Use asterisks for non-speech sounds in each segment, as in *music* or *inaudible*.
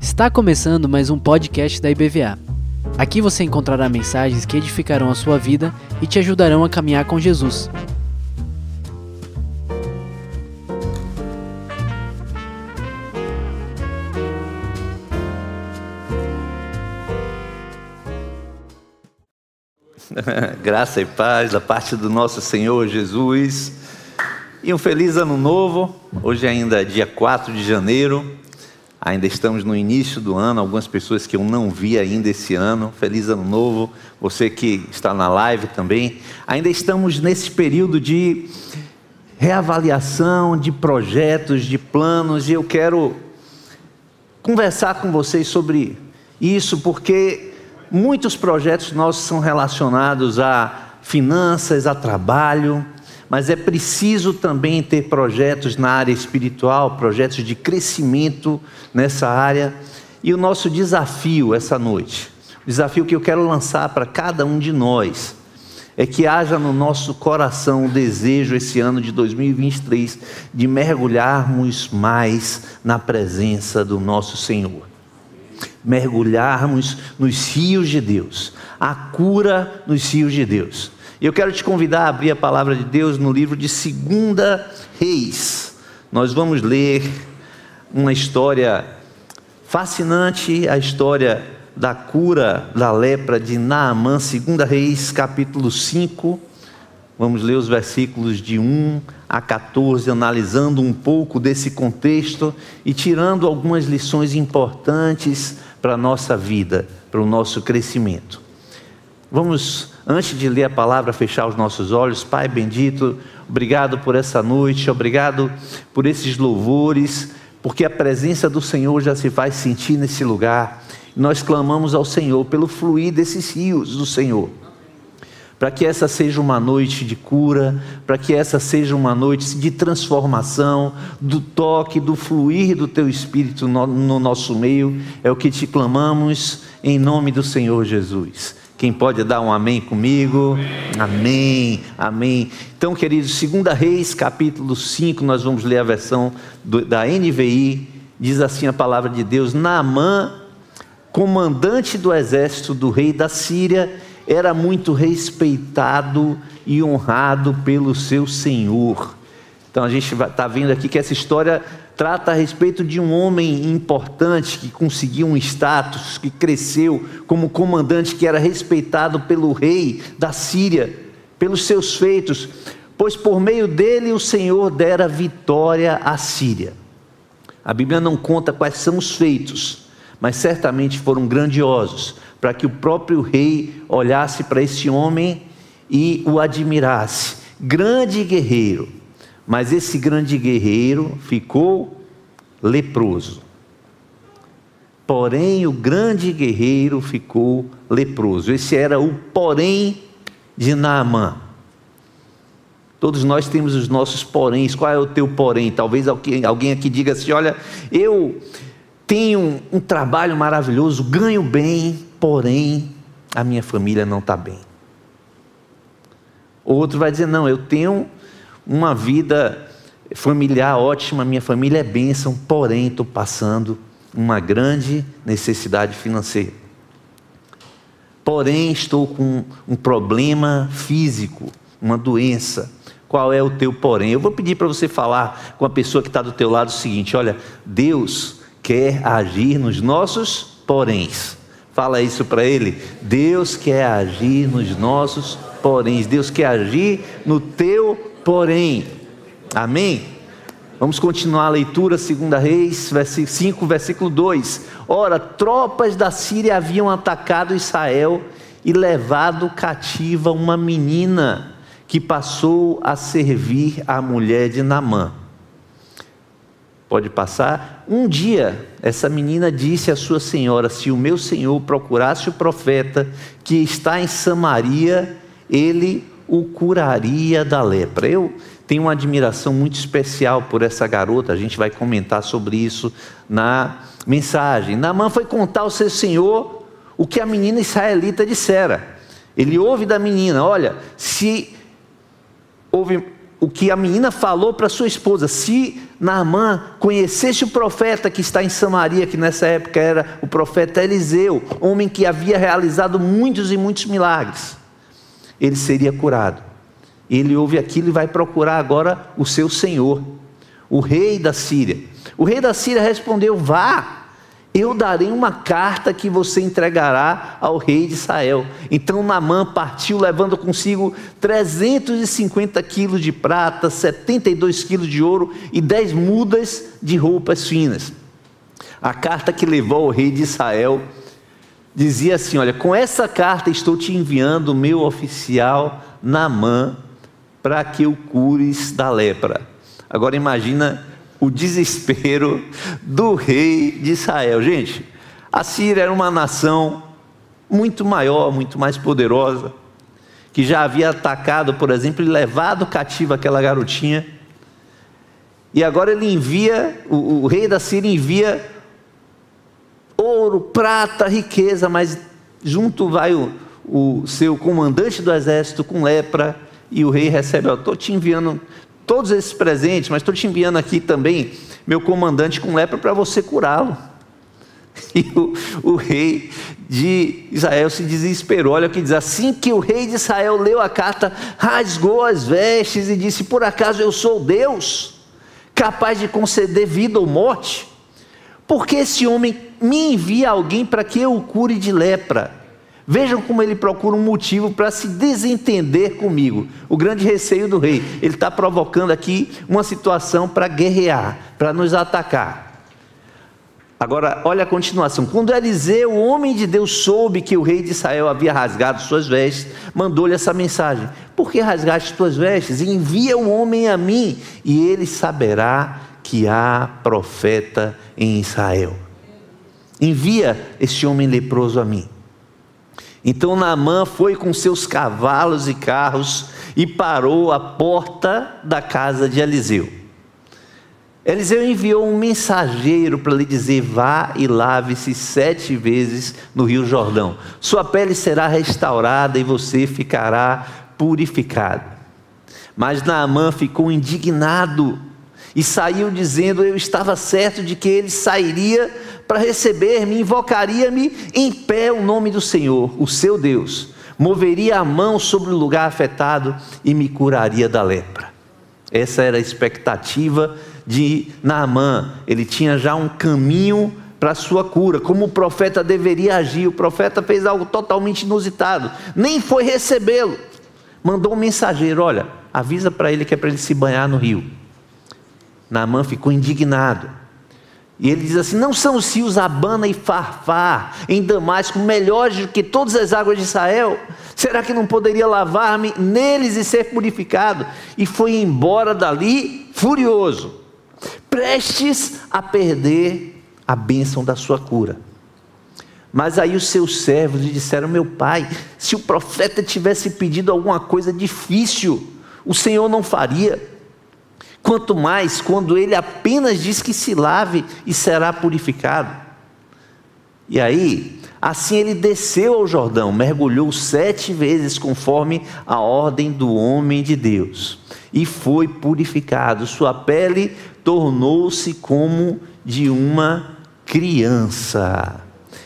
Está começando mais um podcast da IBVA. Aqui você encontrará mensagens que edificarão a sua vida e te ajudarão a caminhar com Jesus. *laughs* Graça e paz da parte do nosso Senhor Jesus. E um feliz ano novo. Hoje ainda é dia 4 de janeiro. Ainda estamos no início do ano, algumas pessoas que eu não vi ainda esse ano. Feliz ano novo. Você que está na live também. Ainda estamos nesse período de reavaliação de projetos, de planos, e eu quero conversar com vocês sobre isso porque muitos projetos nossos são relacionados a finanças, a trabalho, mas é preciso também ter projetos na área espiritual, projetos de crescimento nessa área. E o nosso desafio essa noite, o desafio que eu quero lançar para cada um de nós, é que haja no nosso coração o desejo esse ano de 2023 de mergulharmos mais na presença do nosso Senhor. Mergulharmos nos rios de Deus, a cura nos rios de Deus. Eu quero te convidar a abrir a palavra de Deus no livro de Segunda Reis. Nós vamos ler uma história fascinante, a história da cura da lepra de Naamã, Segunda Reis, capítulo 5. Vamos ler os versículos de 1 a 14, analisando um pouco desse contexto e tirando algumas lições importantes para a nossa vida, para o nosso crescimento. Vamos, antes de ler a palavra, fechar os nossos olhos. Pai bendito, obrigado por essa noite, obrigado por esses louvores, porque a presença do Senhor já se faz sentir nesse lugar. Nós clamamos ao Senhor pelo fluir desses rios do Senhor. Para que essa seja uma noite de cura, para que essa seja uma noite de transformação, do toque, do fluir do Teu Espírito no, no nosso meio, é o que te clamamos em nome do Senhor Jesus. Quem pode dar um amém comigo? Amém, amém. Então, queridos, 2 Reis, capítulo 5, nós vamos ler a versão do, da NVI. Diz assim a palavra de Deus: Naamã, comandante do exército do rei da Síria, era muito respeitado e honrado pelo seu senhor. Então, a gente está vendo aqui que essa história trata a respeito de um homem importante que conseguiu um status, que cresceu como comandante, que era respeitado pelo rei da Síria, pelos seus feitos, pois por meio dele o Senhor dera vitória à Síria. A Bíblia não conta quais são os feitos, mas certamente foram grandiosos, para que o próprio rei olhasse para esse homem e o admirasse. Grande guerreiro mas esse grande guerreiro ficou leproso. Porém, o grande guerreiro ficou leproso. Esse era o porém de Naamã. Todos nós temos os nossos poréns. Qual é o teu porém? Talvez alguém aqui diga assim: olha, eu tenho um trabalho maravilhoso, ganho bem, porém a minha família não está bem. Outro vai dizer: não, eu tenho uma vida familiar ótima, minha família é bênção, porém estou passando uma grande necessidade financeira. Porém estou com um problema físico, uma doença. Qual é o teu porém? Eu vou pedir para você falar com a pessoa que está do teu lado o seguinte: olha, Deus quer agir nos nossos poréns. Fala isso para ele. Deus quer agir nos nossos poréns. Deus quer agir no teu porém. Amém? Vamos continuar a leitura, 2 Reis 5, versículo 2. Ora, tropas da Síria haviam atacado Israel e levado cativa uma menina que passou a servir a mulher de Namã. Pode passar? Um dia, essa menina disse à sua senhora: Se o meu senhor procurasse o profeta que está em Samaria, ele o curaria da lepra. Eu tenho uma admiração muito especial por essa garota, a gente vai comentar sobre isso na mensagem. Naamã foi contar ao seu senhor o que a menina israelita dissera. Ele ouve da menina: Olha, se houve o que a menina falou para sua esposa: se Naamã conhecesse o profeta que está em Samaria, que nessa época era o profeta Eliseu, homem que havia realizado muitos e muitos milagres, ele seria curado. Ele ouve aquilo e vai procurar agora o seu senhor, o rei da Síria. O rei da Síria respondeu: Vá, eu darei uma carta que você entregará ao rei de Israel. Então Naamã partiu levando consigo 350 quilos de prata, 72 quilos de ouro e 10 mudas de roupas finas. A carta que levou ao rei de Israel dizia assim: Olha, com essa carta estou te enviando o meu oficial Naamã para que o cures da lepra. Agora imagina o desespero do rei de Israel. Gente, a Síria era uma nação muito maior, muito mais poderosa, que já havia atacado, por exemplo, e levado cativa aquela garotinha. E agora ele envia, o, o rei da Síria envia ouro, prata, riqueza, mas junto vai o, o seu comandante do exército com lepra, e o rei recebe, estou te enviando todos esses presentes, mas estou te enviando aqui também meu comandante com lepra para você curá-lo. *laughs* E o, o, rei de Israel se desesperou. Olha o que diz: assim que o rei de Israel leu a carta, rasgou as vestes e disse: Por acaso eu sou Deus, capaz de conceder vida ou morte? Porque esse homem me envia alguém para que eu o cure de lepra. Vejam como ele procura um motivo para se desentender comigo. O grande receio do rei. Ele está provocando aqui uma situação para guerrear, para nos atacar. Agora, olha a continuação. Quando Eliseu, o homem de Deus, soube que o rei de Israel havia rasgado suas vestes, mandou-lhe essa mensagem: Por que rasgaste tuas vestes? Envia o homem a mim, e ele saberá que há profeta em Israel. Envia este homem leproso a mim. Então Naamã foi com seus cavalos e carros e parou à porta da casa de Eliseu. Eliseu enviou um mensageiro para lhe dizer: Vá e lave-se sete vezes no Rio Jordão. Sua pele será restaurada e você ficará purificado. Mas Naamã ficou indignado e saiu dizendo: Eu estava certo de que ele sairia para receber-me, invocaria-me em pé o nome do Senhor, o seu Deus, moveria a mão sobre o lugar afetado e me curaria da lepra. Essa era a expectativa de Naamã. Ele tinha já um caminho para a sua cura, como o profeta deveria agir. O profeta fez algo totalmente inusitado, nem foi recebê-lo. Mandou um mensageiro: olha, avisa para ele que é para ele se banhar no rio. Naamã ficou indignado. E ele diz assim: Não são os rios Abana e Farfar em Damasco melhores do que todas as águas de Israel? Será que não poderia lavar-me neles e ser purificado? E foi embora dali furioso, prestes a perder a bênção da sua cura. Mas aí os seus servos lhe disseram: Meu pai, se o profeta tivesse pedido alguma coisa difícil, o Senhor não faria. Quanto mais quando ele apenas diz que se lave e será purificado. E aí, assim ele desceu ao Jordão, mergulhou sete vezes conforme a ordem do homem de Deus, e foi purificado. Sua pele tornou-se como de uma criança.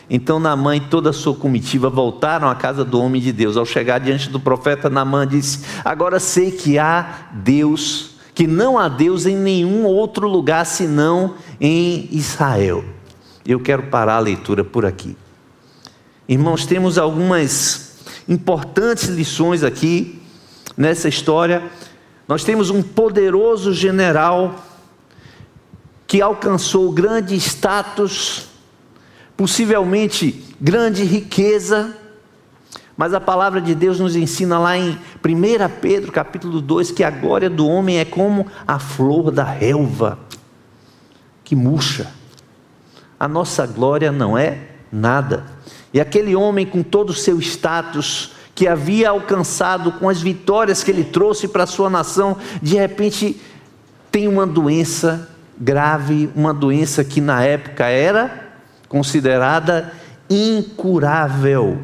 Então Naamã e toda a sua comitiva voltaram à casa do homem de Deus. Ao chegar diante do profeta, Naamã disse: Agora sei que há Deus que não há Deus em nenhum outro lugar senão em Israel. Eu quero parar a leitura por aqui. Irmãos, temos algumas importantes lições aqui nessa história. Nós temos um poderoso general que alcançou grande status, possivelmente grande riqueza, mas a palavra de Deus nos ensina lá em 1 Pedro, capítulo 2, que a glória do homem é como a flor da relva, que murcha. A nossa glória não é nada. E aquele homem com todo o seu status, que havia alcançado com as vitórias que ele trouxe para a sua nação, de repente tem uma doença grave, uma doença que na época era considerada incurável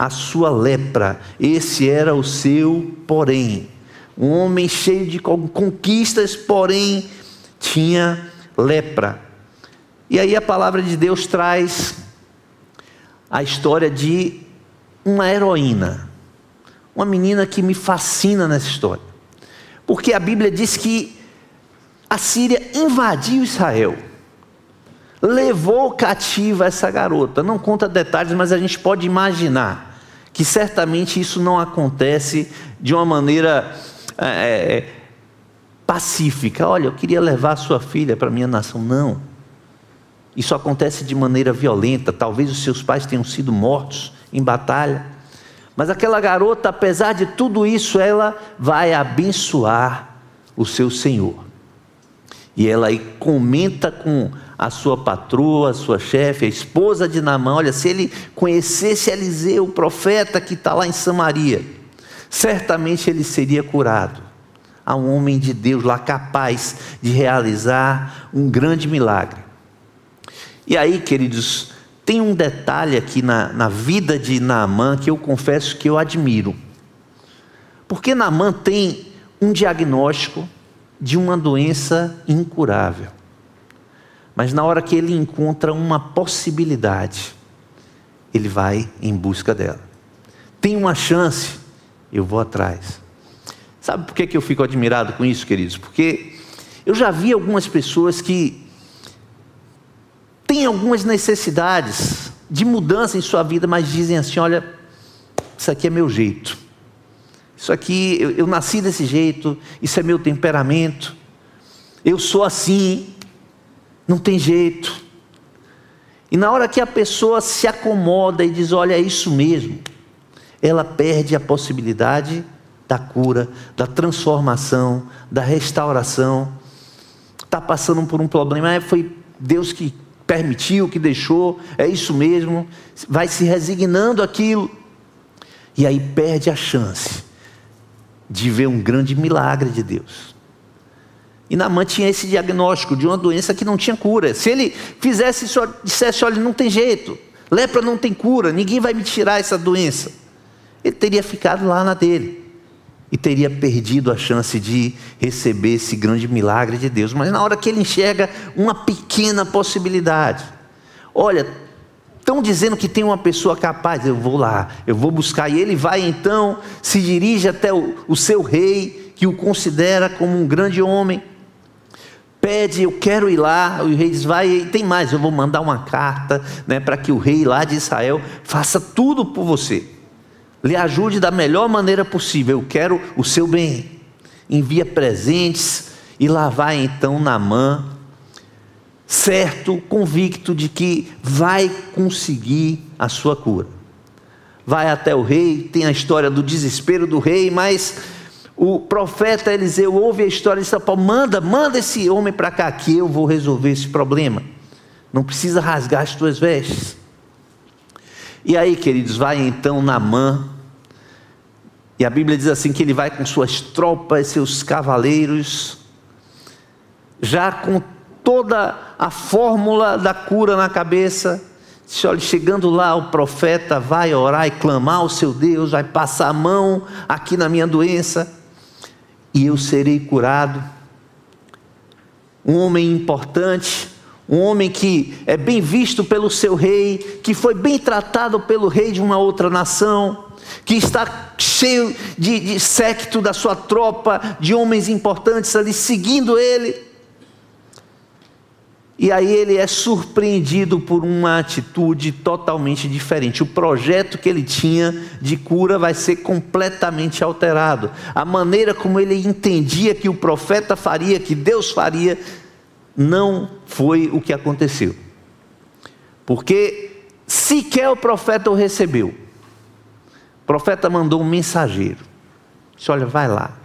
a sua lepra. Esse era o seu porém. um homem cheio de conquistas, porém tinha lepra. E aí a palavra de Deus traz a história de uma heroína, uma menina que me fascina nessa história, porque a Bíblia diz que a Síria invadiu Israel, levou cativa essa garota. Não conta detalhes, mas a gente pode imaginar que certamente isso não acontece de uma maneira é, é pacífica. Olha, eu queria levar sua filha para minha nação. Não. Isso acontece de maneira violenta. Talvez os seus pais tenham sido mortos em batalha. Mas aquela garota, apesar de tudo isso, ela vai abençoar o seu Senhor. E ela aí comenta com a sua patroa, a sua chefe, a esposa de Namã: olha, se ele conhecesse Eliseu, o profeta que está lá em Samaria, certamente ele seria curado. Há um homem de Deus lá capaz de realizar um grande milagre. E aí, queridos, tem um detalhe aqui na, na vida de Naamã que eu confesso que eu admiro. Porque Naamã tem um diagnóstico de uma doença incurável. Mas na hora que ele encontra uma possibilidade, ele vai em busca dela. Tem uma chance, eu vou atrás. Sabe por que eu fico admirado com isso, queridos? Porque eu já vi algumas pessoas que têm algumas necessidades de mudança em sua vida, mas dizem assim: olha, isso aqui é meu jeito. Isso aqui, eu, eu nasci desse jeito, isso é meu temperamento, eu sou assim, não tem jeito. E na hora que a pessoa se acomoda e diz: Olha, é isso mesmo, ela perde a possibilidade da cura, da transformação, da restauração. Está passando por um problema, é, foi Deus que permitiu, que deixou, é isso mesmo, vai se resignando aquilo, e aí perde a chance de ver um grande milagre de Deus. E Naamã tinha esse diagnóstico de uma doença que não tinha cura. Se ele fizesse isso, dissesse, olha, não tem jeito, lepra não tem cura, ninguém vai me tirar essa doença. Ele teria ficado lá na dele. E teria perdido a chance de receber esse grande milagre de Deus. Mas na hora que ele enxerga uma pequena possibilidade, olha, Estão dizendo que tem uma pessoa capaz, eu vou lá, eu vou buscar. E ele vai então, se dirige até o, o seu rei, que o considera como um grande homem. Pede, eu quero ir lá. O rei diz: vai, tem mais, eu vou mandar uma carta né, para que o rei lá de Israel faça tudo por você. Lhe ajude da melhor maneira possível. Eu quero o seu bem. Envia presentes. E lá vai então Namã certo, convicto de que vai conseguir a sua cura. Vai até o rei, tem a história do desespero do rei, mas o profeta Eliseu ouve a história e diz: manda, manda esse homem para cá, que eu vou resolver esse problema. Não precisa rasgar as tuas vestes. E aí, queridos, vai então Namã, e a Bíblia diz assim: que ele vai com suas tropas, seus cavaleiros, já com toda a fórmula da cura na cabeça. Olha, chegando lá, o profeta vai orar e clamar ao seu Deus, vai passar a mão aqui na minha doença, e eu serei curado. Um homem importante, um homem que é bem visto pelo seu rei, que foi bem tratado pelo rei de uma outra nação, que está cheio de, de séquito da sua tropa, de homens importantes ali seguindo ele. E aí ele é surpreendido por uma atitude totalmente diferente. O projeto que ele tinha de cura vai ser completamente alterado. A maneira como ele entendia que o profeta faria, que Deus faria, não foi o que aconteceu. Porque sequer o profeta o recebeu. O profeta mandou um mensageiro. Disse: Olha, vai lá.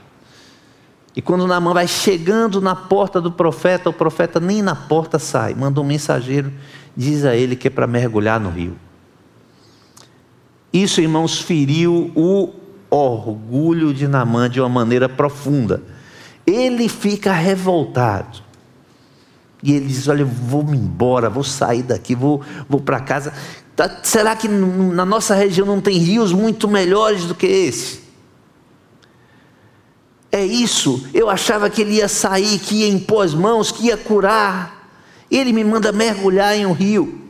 E quando Naamã vai chegando na porta do profeta, o profeta nem na porta sai, manda um mensageiro, diz a ele que é para mergulhar no rio. Isso, irmãos, feriu o orgulho de Naamã de uma maneira profunda. Ele fica revoltado. E ele diz: Olha, vou me embora, vou sair daqui, vou, vou para casa. Tá, será que na nossa região não tem rios muito melhores do que esse? É isso. Eu achava que ele ia sair, que ia impor as mãos, que ia curar. Ele me manda mergulhar em um rio.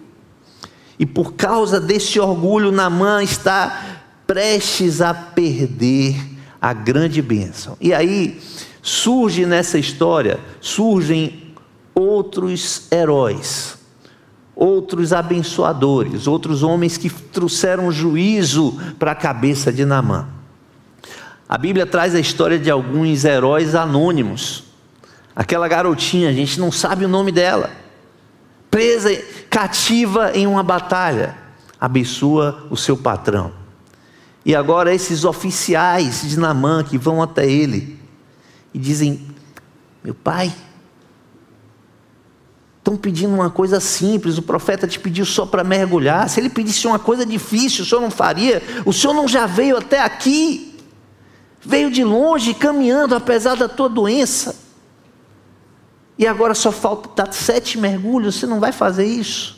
E por causa desse orgulho, Namã está prestes a perder a grande bênção. E aí surge nessa história, surgem outros heróis, outros abençoadores, outros homens que trouxeram juízo para a cabeça de Namã. A Bíblia traz a história de alguns heróis anônimos. Aquela garotinha, a gente não sabe o nome dela, presa, cativa em uma batalha, abençoa o seu patrão. E agora esses oficiais de Namã que vão até ele e dizem: Meu pai, estão pedindo uma coisa simples, o profeta te pediu só para mergulhar. Se ele pedisse uma coisa difícil, o senhor não faria? O senhor não já veio até aqui? Veio de longe caminhando apesar da tua doença. E agora só falta dar sete mergulhos, você não vai fazer isso.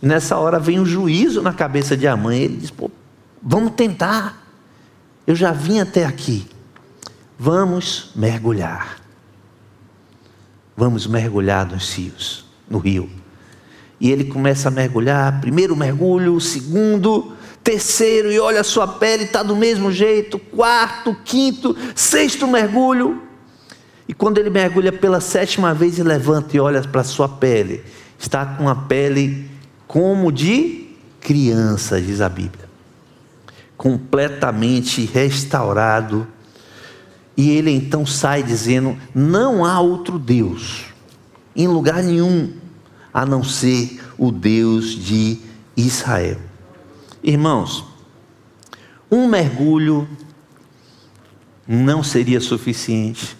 Nessa hora vem um juízo na cabeça de Amã. Ele diz: Pô, vamos tentar. Eu já vim até aqui. Vamos mergulhar. Vamos mergulhar nos rios, no rio. E ele começa a mergulhar, primeiro mergulho, segundo, terceiro, e olha a sua pele, está do mesmo jeito, quarto, quinto, sexto mergulho. E quando ele mergulha pela sétima vez e levanta e olha para a sua pele, está com a pele como de criança, diz a Bíblia, completamente restaurado. E ele então sai dizendo: Não há outro Deus em lugar nenhum a não ser o Deus de Israel. Irmãos, um mergulho não seria suficiente.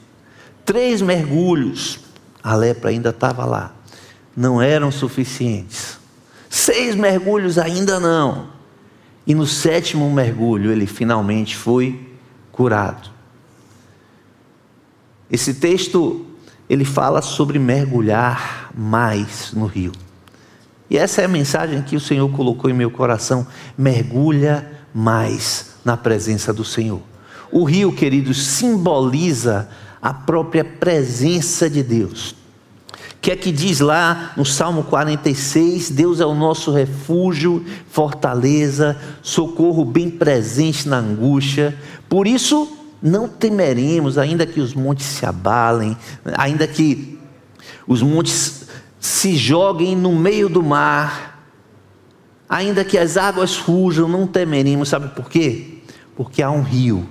Três mergulhos, a lepra ainda estava lá, não eram suficientes. Seis mergulhos ainda não. E no sétimo mergulho ele finalmente foi curado. Esse texto ele fala sobre mergulhar mais no rio. E essa é a mensagem que o Senhor colocou em meu coração. Mergulha mais na presença do Senhor. O rio, queridos, simboliza a própria presença de Deus. Que é que diz lá no Salmo 46: Deus é o nosso refúgio, fortaleza, socorro bem presente na angústia. Por isso, não temeremos, ainda que os montes se abalem, ainda que os montes se joguem no meio do mar, ainda que as águas fujam, não temeremos, sabe por quê? Porque há um rio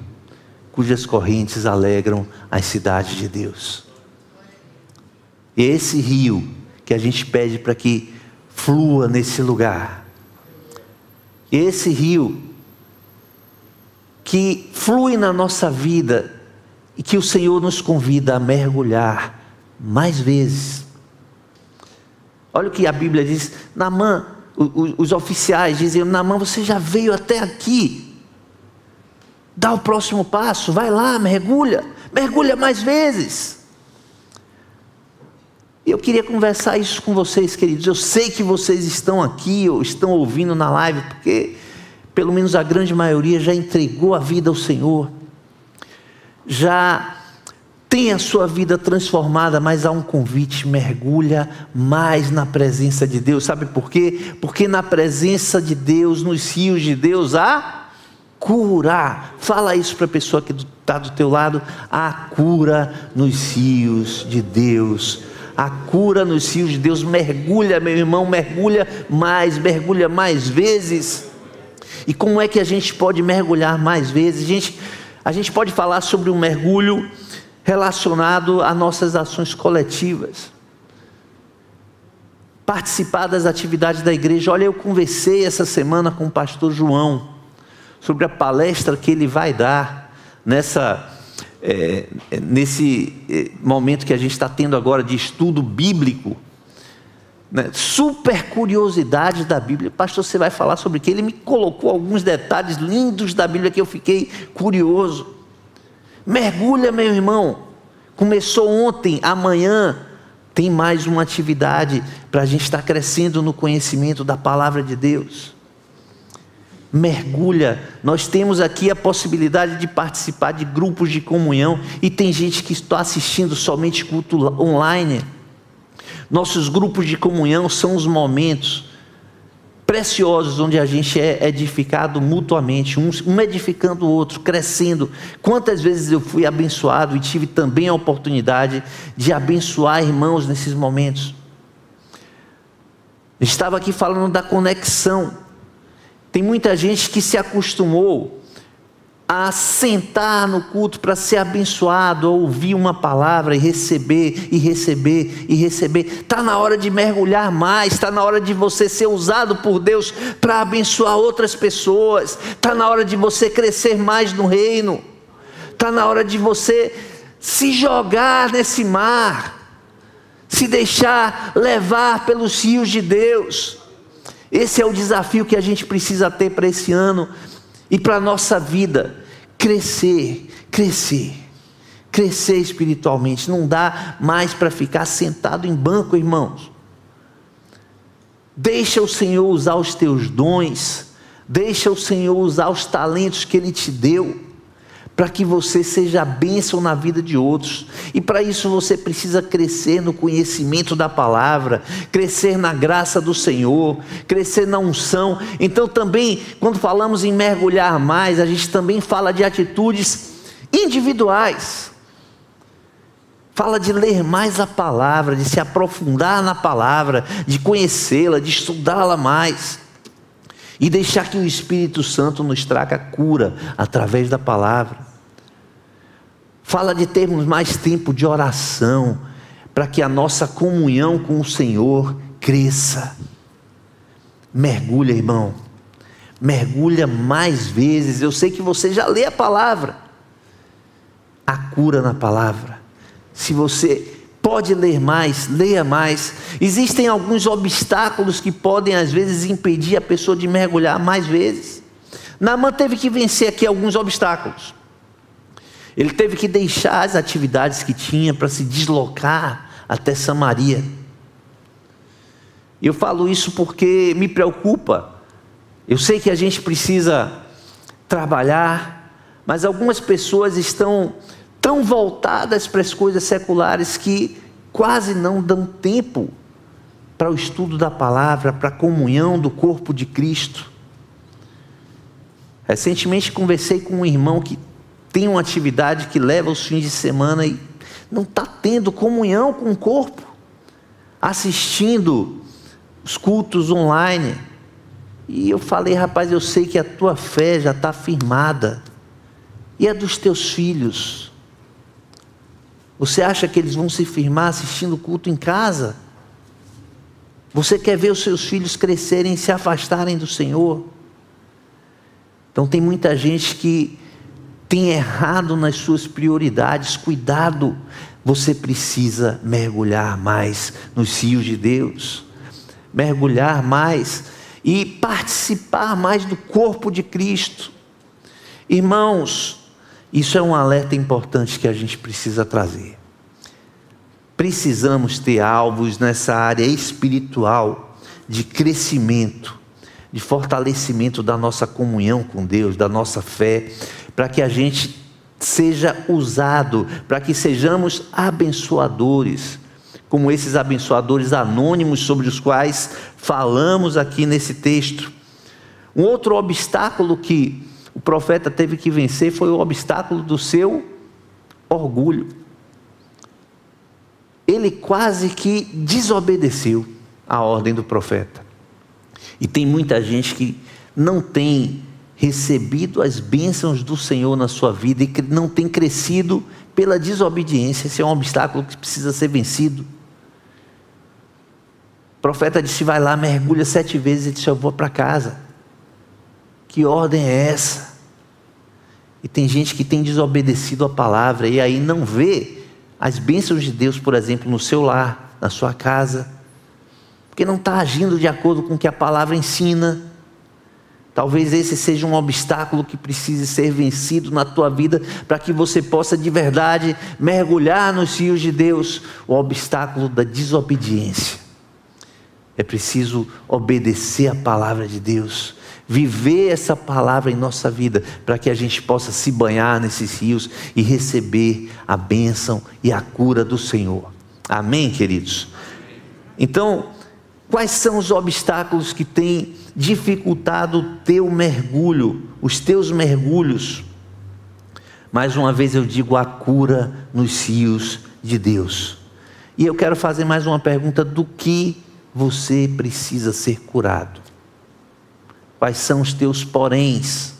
cujas correntes alegram as cidades de Deus. E esse rio que a gente pede para que flua nesse lugar. Esse rio que flui na nossa vida e que o Senhor nos convida a mergulhar mais vezes Olha o que a Bíblia diz: Namã, os oficiais dizem: Namã, você já veio até aqui. Dá o próximo passo, vai lá, mergulha, mergulha mais vezes. E eu queria conversar isso com vocês, queridos. Eu sei que vocês estão aqui ou estão ouvindo na live, porque pelo menos a grande maioria já entregou a vida ao Senhor, já tem a sua vida transformada, mas há um convite, mergulha mais na presença de Deus. Sabe por quê? Porque na presença de Deus, nos rios de Deus, há cura. Fala isso para a pessoa que está do teu lado. Há cura nos rios de Deus. A cura nos rios de Deus. Mergulha, meu irmão, mergulha mais, mergulha mais vezes. E como é que a gente pode mergulhar mais vezes? A gente, a gente pode falar sobre um mergulho relacionado a nossas ações coletivas. Participar das atividades da igreja. Olha, eu conversei essa semana com o pastor João sobre a palestra que ele vai dar nessa, é, nesse é, momento que a gente está tendo agora de estudo bíblico. Né? Super curiosidade da Bíblia. Pastor, você vai falar sobre o que? Ele me colocou alguns detalhes lindos da Bíblia que eu fiquei curioso. Mergulha, meu irmão. Começou ontem, amanhã tem mais uma atividade para a gente estar crescendo no conhecimento da palavra de Deus. mergulha. Nós temos aqui a possibilidade de participar de grupos de comunhão e tem gente que está assistindo somente culto online. Nossos grupos de comunhão são os momentos preciosos onde a gente é edificado mutuamente, um, edificando o outro, crescendo. Quantas vezes eu fui abençoado e tive também a oportunidade de abençoar irmãos nesses momentos. Estava aqui falando da conexão. Tem muita gente que se acostumou a sentar no culto para ser abençoado, a ouvir uma palavra e receber, e receber, e receber. Está na hora de mergulhar mais, está na hora de você ser usado por Deus para abençoar outras pessoas, está na hora de você crescer mais no reino, está na hora de você se jogar nesse mar, se deixar levar pelos rios de Deus. Esse é o desafio que a gente precisa ter para esse ano e para a nossa vida crescer, crescer, crescer espiritualmente. Não dá mais para ficar sentado em banco, irmãos. Deixa o Senhor usar os teus dons, deixa o Senhor usar os talentos que Ele te deu para que você seja bênção na vida de outros. E para isso você precisa crescer no conhecimento da palavra, crescer na graça do Senhor, crescer na unção. Então também, quando falamos em mergulhar mais, a gente também fala de atitudes individuais. Fala de ler mais a palavra, de se aprofundar na palavra, de conhecê-la, de estudá-la mais e deixar que o Espírito Santo nos traga cura através da palavra. Fala de termos mais tempo de oração, para que a nossa comunhão com o Senhor cresça. Mergulha, irmão. Mergulha mais vezes. Eu sei que você já lê a palavra. A cura na palavra. Se você pode ler mais, leia mais. Existem alguns obstáculos que podem às vezes impedir a pessoa de mergulhar mais vezes. Namã teve que vencer aqui alguns obstáculos. Ele teve que deixar as atividades que tinha para se deslocar até Samaria. Eu falo isso porque me preocupa. Eu sei que a gente precisa trabalhar, mas algumas pessoas estão tão voltadas para as coisas seculares que quase não dão tempo para o estudo da palavra, para a comunhão do corpo de Cristo. Recentemente conversei com um irmão que tem uma atividade que leva os fins de semana e não está tendo comunhão com o corpo, assistindo os cultos online. E eu falei, rapaz, eu sei que a tua fé já está firmada, e a dos teus filhos. Você acha que eles vão se firmar assistindo culto em casa? Você quer ver os seus filhos crescerem e se afastarem do Senhor? Então tem muita gente que tem errado nas suas prioridades, cuidado, você precisa mergulhar mais nos rios de Deus, mergulhar mais e participar mais do corpo de Cristo. Irmãos, isso é um alerta importante que a gente precisa trazer. Precisamos ter alvos nessa área espiritual de crescimento, de fortalecimento da nossa comunhão com Deus, da nossa fé, para que a gente seja usado, para que sejamos abençoadores, como esses abençoadores anônimos sobre os quais falamos aqui nesse texto. Um outro obstáculo que o profeta teve que vencer foi o obstáculo do seu orgulho. Ele quase que desobedeceu a ordem do profeta. E tem muita gente que não tem recebido as bênçãos do Senhor na sua vida e não tem crescido pela desobediência. Esse é um obstáculo que precisa ser vencido. O profeta disse: vai lá, mergulha sete vezes e disse: eu vou para casa. Que ordem é essa? E tem gente que tem desobedecido a palavra e aí não vê as bênçãos de Deus, por exemplo, no seu lar, na sua casa, porque não está agindo de acordo com o que a palavra ensina Talvez esse seja um obstáculo que precise ser vencido na tua vida para que você possa de verdade mergulhar nos rios de Deus o obstáculo da desobediência. É preciso obedecer a palavra de Deus, viver essa palavra em nossa vida, para que a gente possa se banhar nesses rios e receber a bênção e a cura do Senhor. Amém, queridos? Então, quais são os obstáculos que têm dificultado o teu mergulho, os teus mergulhos? Mais uma vez eu digo a cura nos rios de Deus. E eu quero fazer mais uma pergunta: do que você precisa ser curado? Quais são os teus poréns?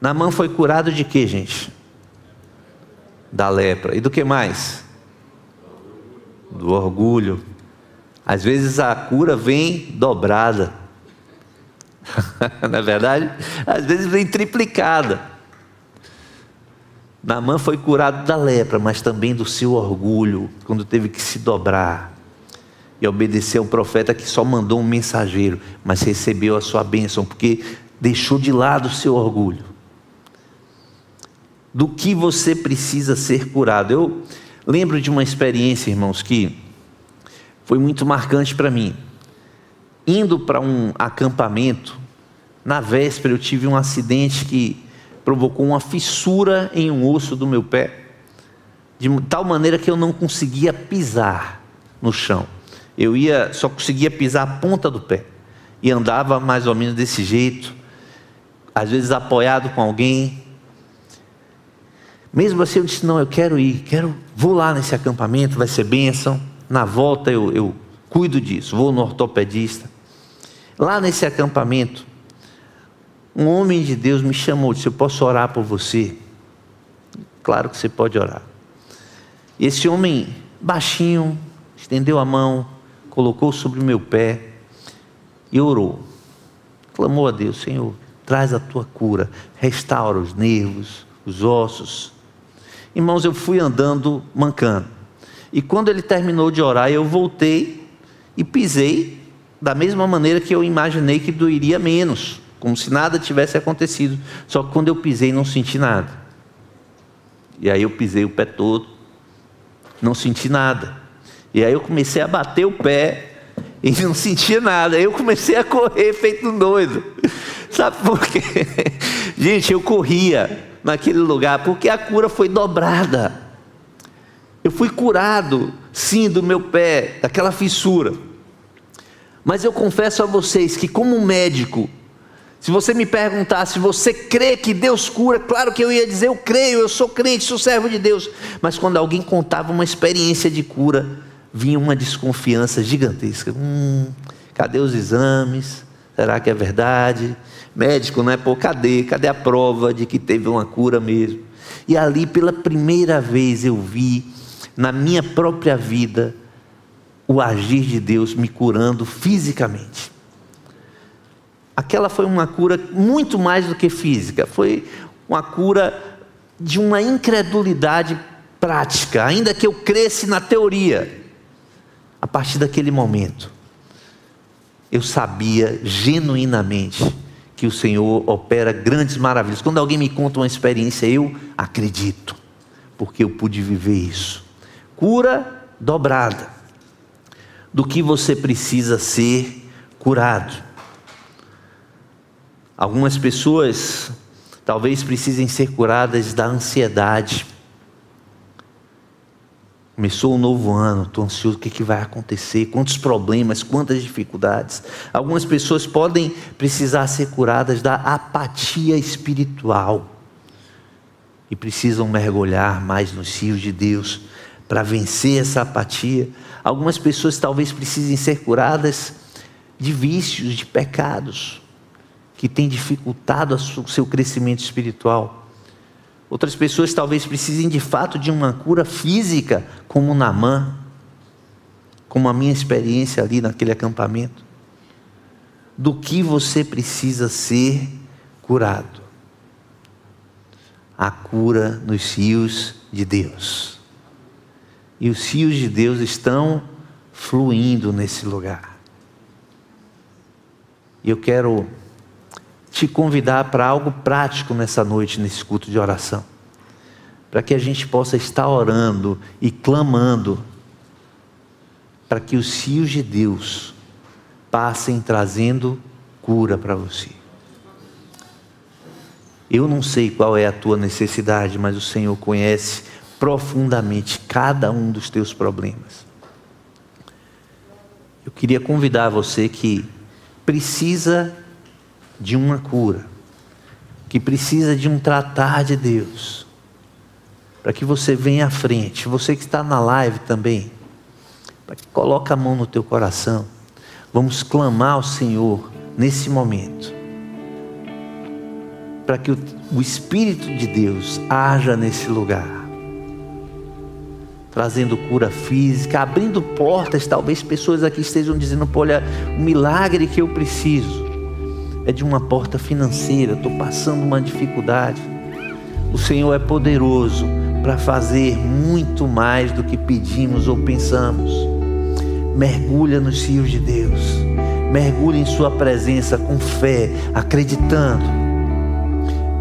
Namã foi curado de quê, gente? Da lepra. E do que mais? Do orgulho. Às vezes a cura vem dobrada. *laughs* Não é verdade? Às vezes vem triplicada. Namã foi curado da lepra, mas também do seu orgulho, quando teve que se dobrar e obedecer ao profeta que só mandou um mensageiro, mas recebeu a sua bênção, porque deixou de lado o seu orgulho. Do que você precisa ser curado? Eu lembro de uma experiência, irmãos, que foi muito marcante para mim. Indo para um acampamento, na véspera eu tive um acidente que provocou uma fissura em um osso do meu pé, de tal maneira que eu não conseguia pisar no chão eu ia, só conseguia pisar a ponta do pé. E andava mais ou menos desse jeito, às vezes apoiado com alguém. Mesmo assim eu disse, não, eu quero ir, quero, vou lá nesse acampamento, vai ser bênção. Na volta eu, eu cuido disso, vou no ortopedista. Lá nesse acampamento, um homem de Deus me chamou, disse, eu posso orar por você? Claro que você pode orar. Esse homem, baixinho, estendeu a mão, colocou sobre o meu pé e orou. Clamou a Deus: Senhor, traz a tua cura, restaura os nervos, os ossos. Irmãos, eu fui andando mancando. E quando ele terminou de orar, eu voltei e pisei da mesma maneira que eu imaginei que doeria menos, como se nada tivesse acontecido. Só que quando eu pisei, não senti nada. E aí eu pisei o pé todo, não senti nada. E aí eu comecei a bater o pé e *laughs* não sentia nada. Aí eu comecei a correr feito um doido. *laughs* Sabe por quê? *laughs* Gente, eu corria naquele lugar porque a cura foi dobrada. Eu fui curado, sim, do meu pé, daquela fissura. Mas eu confesso a vocês que, como médico, se você me perguntasse, você crê que Deus cura? Claro que eu ia dizer, eu creio, eu sou crente, sou servo de Deus. Mas quando alguém contava uma experiência de cura, vinha uma desconfiança gigantesca. Hum, cadê os exames? Será que é verdade? Médico, não é? Pô, cadê? Cadê a prova de que teve uma cura mesmo? E ali, pela primeira vez, eu vi na minha própria vida o agir de Deus me curando fisicamente. Aquela foi uma cura muito mais do que física, foi uma cura de uma incredulidade prática, ainda que eu cresce na teoria a partir daquele momento, eu sabia genuinamente que o Senhor opera grandes maravilhas. Quando alguém me conta uma experiência, eu acredito, porque eu pude viver isso. Cura dobrada do que você precisa ser curado. Algumas pessoas talvez precisem ser curadas da ansiedade Começou um novo ano, estou ansioso, o que, que vai acontecer? Quantos problemas, quantas dificuldades. Algumas pessoas podem precisar ser curadas da apatia espiritual e precisam mergulhar mais nos rios de Deus para vencer essa apatia. Algumas pessoas talvez precisem ser curadas de vícios, de pecados que têm dificultado o seu crescimento espiritual. Outras pessoas talvez precisem de fato de uma cura física, como Namã, como a minha experiência ali naquele acampamento. Do que você precisa ser curado? A cura nos rios de Deus. E os rios de Deus estão fluindo nesse lugar. E eu quero te convidar para algo prático nessa noite, nesse culto de oração. Para que a gente possa estar orando e clamando para que os rios de Deus passem trazendo cura para você. Eu não sei qual é a tua necessidade, mas o Senhor conhece profundamente cada um dos teus problemas. Eu queria convidar você que precisa de uma cura, que precisa de um tratar de Deus, para que você venha à frente. Você que está na live também, para que coloque a mão no teu coração. Vamos clamar ao Senhor nesse momento para que o, o Espírito de Deus haja nesse lugar, trazendo cura física, abrindo portas. Talvez pessoas aqui estejam dizendo: olha, o milagre que eu preciso é de uma porta financeira, estou passando uma dificuldade. O Senhor é poderoso para fazer muito mais do que pedimos ou pensamos. Mergulha nos rios de Deus, mergulha em Sua presença com fé, acreditando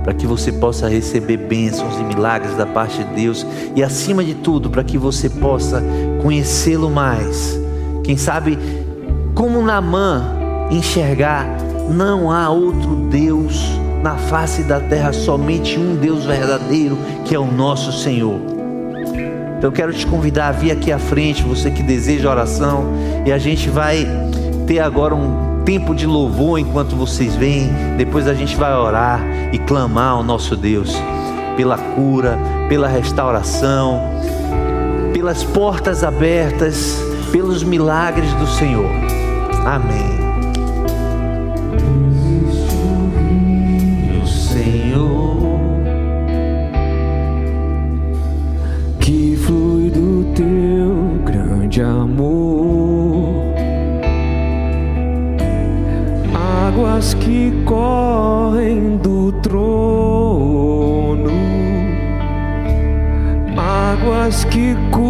para que você possa receber bênçãos e milagres da parte de Deus e, acima de tudo, para que você possa conhecê-lo mais. Quem sabe, como Namã, enxergar: não há outro Deus na face da terra, somente um Deus verdadeiro, que é o nosso Senhor. Então eu quero te convidar a vir aqui à frente, você que deseja oração, e a gente vai ter agora um tempo de louvor enquanto vocês vêm. Depois a gente vai orar e clamar ao nosso Deus pela cura, pela restauração, pelas portas abertas, pelos milagres do Senhor. Amém. Que curam,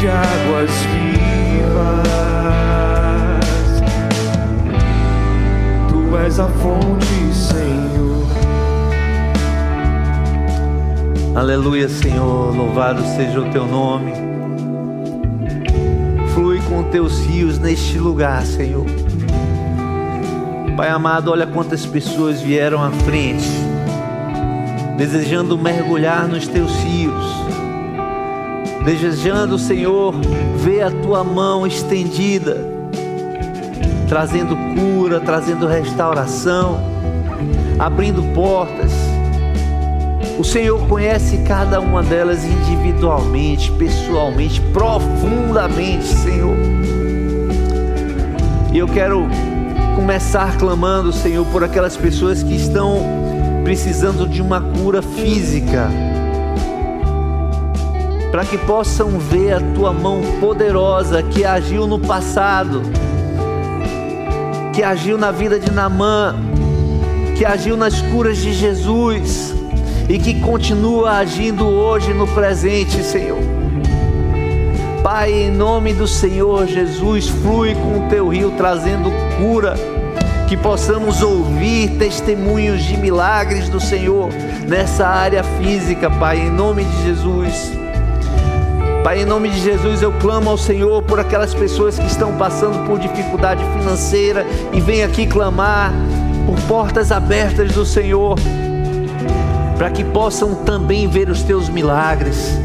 de águas vivas. Tu és a fonte, Senhor. Aleluia, Senhor. Louvado seja o teu nome. Flui com teus rios neste lugar, Senhor. Pai amado, olha quantas pessoas vieram à frente, desejando mergulhar nos teus rios desejando, Senhor, ver a tua mão estendida, trazendo cura, trazendo restauração, abrindo portas. O Senhor conhece cada uma delas individualmente, pessoalmente, profundamente, Senhor. E eu quero começar clamando, Senhor, por aquelas pessoas que estão precisando de uma cura física para que possam ver a tua mão poderosa que agiu no passado, que agiu na vida de Namã, que agiu nas curas de Jesus e que continua agindo hoje no presente, Senhor. Pai, em nome do Senhor Jesus, flui com o teu rio trazendo cura, que possamos ouvir testemunhos de milagres do Senhor nessa área física, Pai, em nome de Jesus. Pai, em nome de Jesus, eu clamo ao Senhor por aquelas pessoas que estão passando por dificuldade financeira e vem aqui clamar por portas abertas do Senhor. para que possam também ver os teus milagres.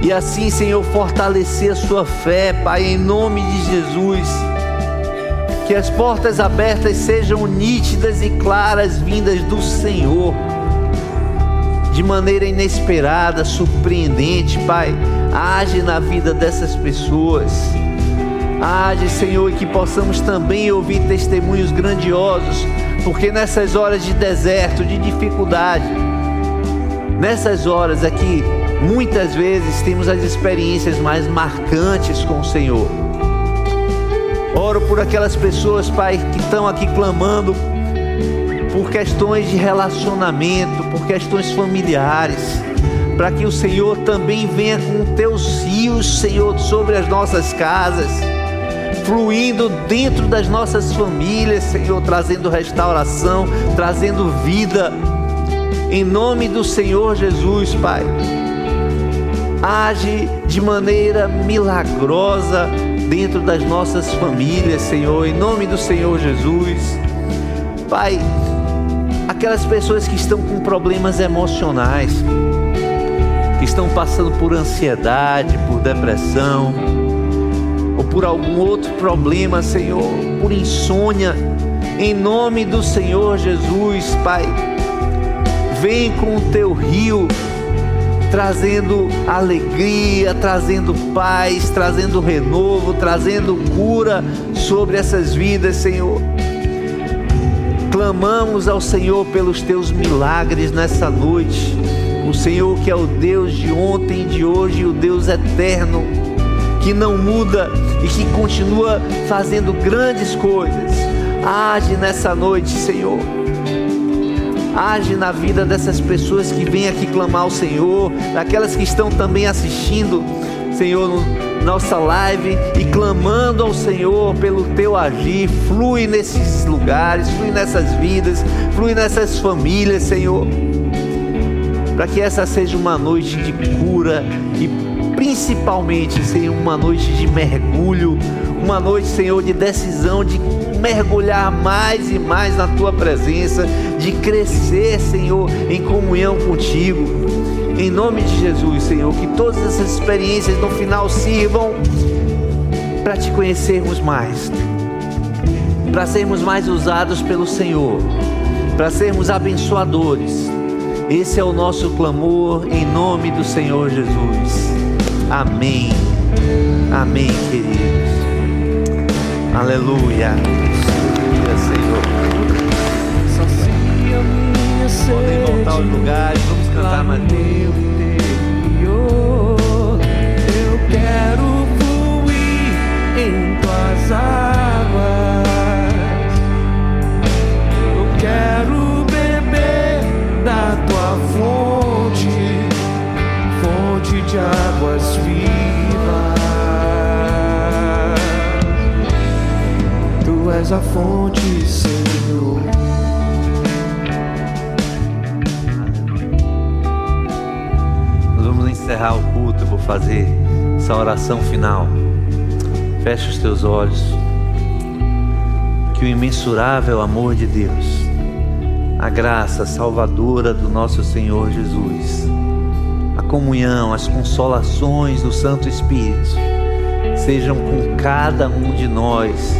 E assim, Senhor, fortalecer a sua fé, Pai, em nome de Jesus. Que as portas abertas sejam nítidas e claras vindas do Senhor. De maneira inesperada, surpreendente, Pai. Age na vida dessas pessoas. Age, Senhor, e que possamos também ouvir testemunhos grandiosos, porque nessas horas de deserto, de dificuldade, nessas horas aqui, muitas vezes temos as experiências mais marcantes com o Senhor. Oro por aquelas pessoas, Pai, que estão aqui clamando por questões de relacionamento, por questões familiares, para que o Senhor também venha com teus rios, Senhor, sobre as nossas casas, fluindo dentro das nossas famílias, Senhor, trazendo restauração, trazendo vida, em nome do Senhor Jesus, Pai. Age de maneira milagrosa dentro das nossas famílias, Senhor, em nome do Senhor Jesus. Pai, aquelas pessoas que estão com problemas emocionais, que estão passando por ansiedade, por depressão, ou por algum outro problema, Senhor, por insônia, em nome do Senhor Jesus, Pai, vem com o teu rio trazendo alegria, trazendo paz, trazendo renovo, trazendo cura sobre essas vidas, Senhor. Clamamos ao Senhor pelos teus milagres nessa noite. O Senhor que é o Deus de ontem, de hoje, o Deus eterno, que não muda e que continua fazendo grandes coisas. Age nessa noite, Senhor age na vida dessas pessoas que vêm aqui clamar ao Senhor, daquelas que estão também assistindo, Senhor, no nossa live e clamando ao Senhor pelo teu agir, flui nesses lugares, flui nessas vidas, flui nessas famílias, Senhor. Para que essa seja uma noite de cura e principalmente, Senhor, uma noite de mergulho, uma noite, Senhor, de decisão de mergulhar mais e mais na tua presença, de crescer, Senhor, em comunhão contigo. Em nome de Jesus, Senhor, que todas essas experiências no final sirvam para te conhecermos mais, para sermos mais usados pelo Senhor, para sermos abençoadores. Esse é o nosso clamor em nome do Senhor Jesus. Amém. Amém, queridos. Aleluia. Aleluia, Senhor. Sacia minha sede. Podem voltar aos lugares, vamos cantar mais. Meu interior, eu quero fluir em tuas águas. Fazer essa oração final. Feche os teus olhos. Que o imensurável amor de Deus, a graça salvadora do nosso Senhor Jesus, a comunhão, as consolações do Santo Espírito sejam com cada um de nós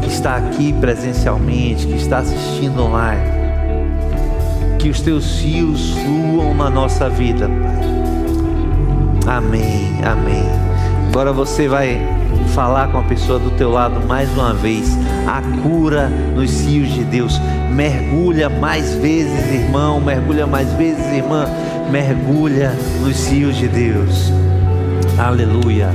que está aqui presencialmente, que está assistindo online. Que os teus fios fluam na nossa vida, Pai. Amém, amém. Agora você vai falar com a pessoa do teu lado mais uma vez. A cura nos cios de Deus. Mergulha mais vezes, irmão. Mergulha mais vezes, irmã. Mergulha nos cios de Deus. Aleluia.